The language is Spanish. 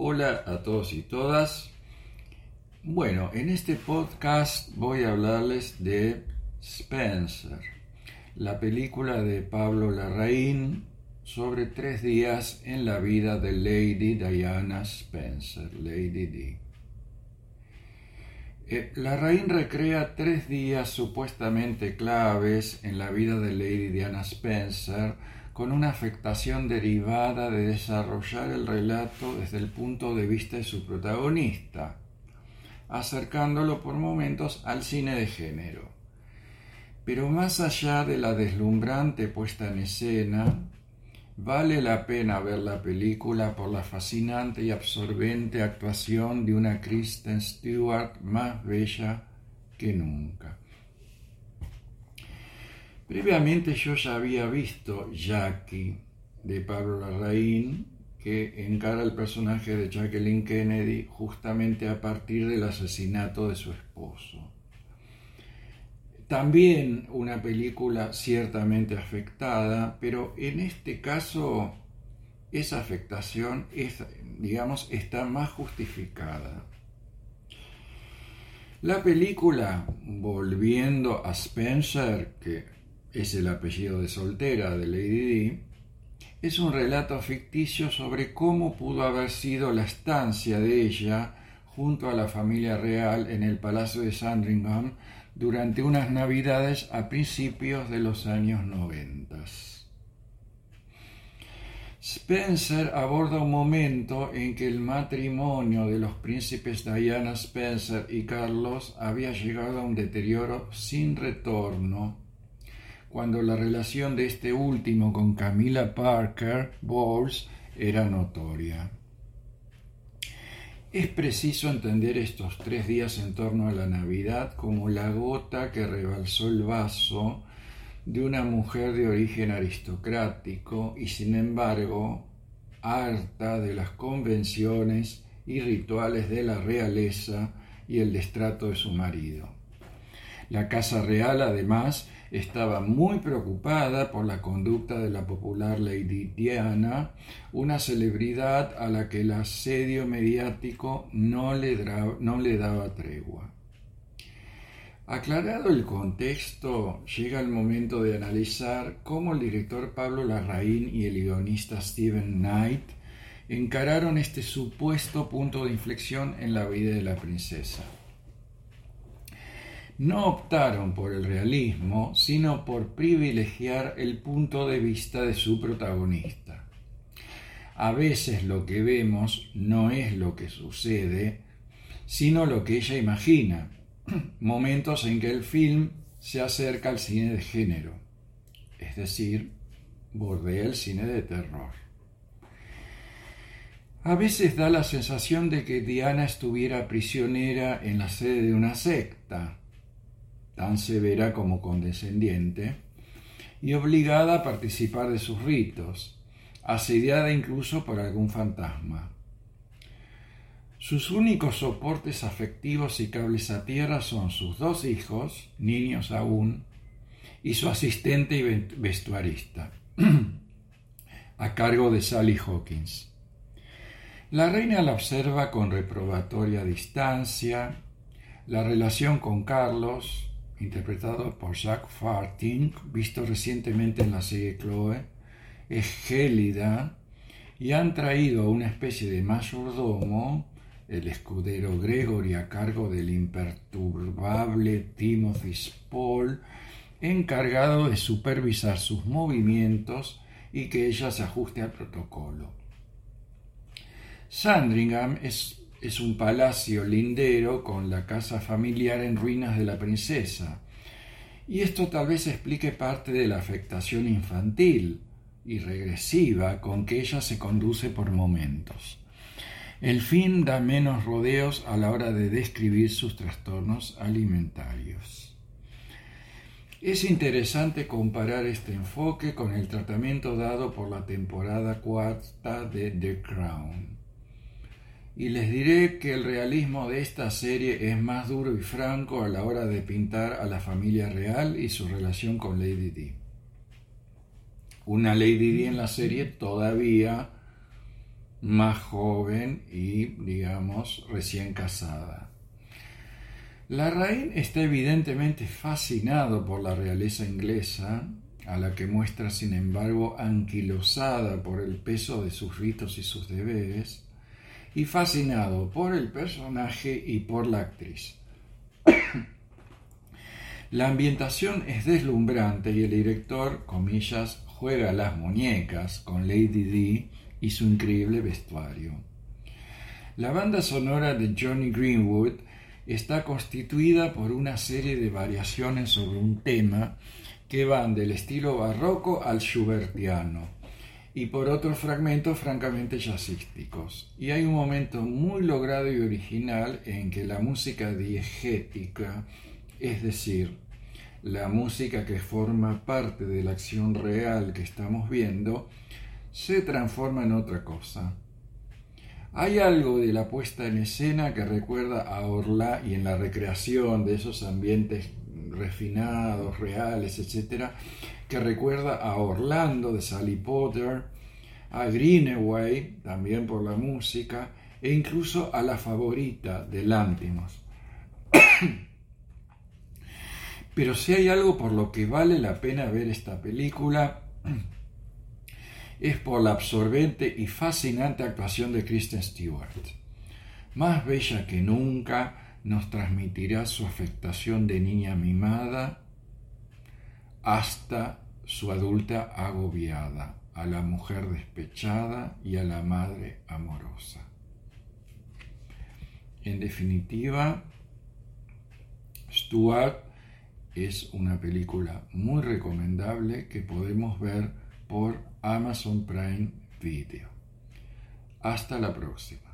Hola a todos y todas. Bueno, en este podcast voy a hablarles de Spencer, la película de Pablo Larraín sobre tres días en la vida de Lady Diana Spencer, Lady D. Eh, Larraín recrea tres días supuestamente claves en la vida de Lady Diana Spencer con una afectación derivada de desarrollar el relato desde el punto de vista de su protagonista, acercándolo por momentos al cine de género. Pero más allá de la deslumbrante puesta en escena, vale la pena ver la película por la fascinante y absorbente actuación de una Kristen Stewart más bella que nunca. Previamente yo ya había visto Jackie de Pablo Larraín, que encara el personaje de Jacqueline Kennedy justamente a partir del asesinato de su esposo. También una película ciertamente afectada, pero en este caso esa afectación digamos, está más justificada. La película, volviendo a Spencer, que es el apellido de soltera de Lady Di, es un relato ficticio sobre cómo pudo haber sido la estancia de ella junto a la familia real en el Palacio de Sandringham durante unas navidades a principios de los años noventas. Spencer aborda un momento en que el matrimonio de los príncipes Diana Spencer y Carlos había llegado a un deterioro sin retorno cuando la relación de este último con Camila Parker Bowles era notoria. Es preciso entender estos tres días en torno a la Navidad como la gota que rebalsó el vaso de una mujer de origen aristocrático y sin embargo harta de las convenciones y rituales de la realeza y el destrato de su marido. La Casa Real, además, estaba muy preocupada por la conducta de la popular Lady Diana, una celebridad a la que el asedio mediático no le, no le daba tregua. Aclarado el contexto, llega el momento de analizar cómo el director Pablo Larraín y el guionista Stephen Knight encararon este supuesto punto de inflexión en la vida de la princesa no optaron por el realismo, sino por privilegiar el punto de vista de su protagonista. A veces lo que vemos no es lo que sucede, sino lo que ella imagina, momentos en que el film se acerca al cine de género, es decir, bordea el cine de terror. A veces da la sensación de que Diana estuviera prisionera en la sede de una secta, tan severa como condescendiente, y obligada a participar de sus ritos, asediada incluso por algún fantasma. Sus únicos soportes afectivos y cables a tierra son sus dos hijos, niños aún, y su asistente y vestuarista, a cargo de Sally Hawkins. La reina la observa con reprobatoria distancia, la relación con Carlos, interpretado por Jacques Farting, visto recientemente en la serie Chloe, es gélida y han traído una especie de mayordomo, el escudero Gregory a cargo del imperturbable Timothy Spall, encargado de supervisar sus movimientos y que ella se ajuste al protocolo. Sandringham es es un palacio lindero con la casa familiar en ruinas de la princesa. Y esto tal vez explique parte de la afectación infantil y regresiva con que ella se conduce por momentos. El fin da menos rodeos a la hora de describir sus trastornos alimentarios. Es interesante comparar este enfoque con el tratamiento dado por la temporada cuarta de The Crown y les diré que el realismo de esta serie es más duro y franco a la hora de pintar a la familia real y su relación con Lady Di. Una Lady Di en la serie todavía más joven y, digamos, recién casada. Larraín está evidentemente fascinado por la realeza inglesa, a la que muestra sin embargo anquilosada por el peso de sus ritos y sus deberes, y fascinado por el personaje y por la actriz. la ambientación es deslumbrante y el director, comillas, juega las muñecas con Lady D y su increíble vestuario. La banda sonora de Johnny Greenwood está constituida por una serie de variaciones sobre un tema que van del estilo barroco al schubertiano y por otros fragmentos francamente jazzísticos. Y hay un momento muy logrado y original en que la música diegética, es decir, la música que forma parte de la acción real que estamos viendo, se transforma en otra cosa. Hay algo de la puesta en escena que recuerda a Orla y en la recreación de esos ambientes refinados, reales, etc., que recuerda a Orlando de Sally Potter, a Greenaway, también por la música, e incluso a la favorita de Lantimos. Pero si hay algo por lo que vale la pena ver esta película, es por la absorbente y fascinante actuación de Kristen Stewart. Más bella que nunca, nos transmitirá su afectación de niña mimada hasta su adulta agobiada, a la mujer despechada y a la madre amorosa. En definitiva, Stuart es una película muy recomendable que podemos ver por Amazon Prime Video. Hasta la próxima.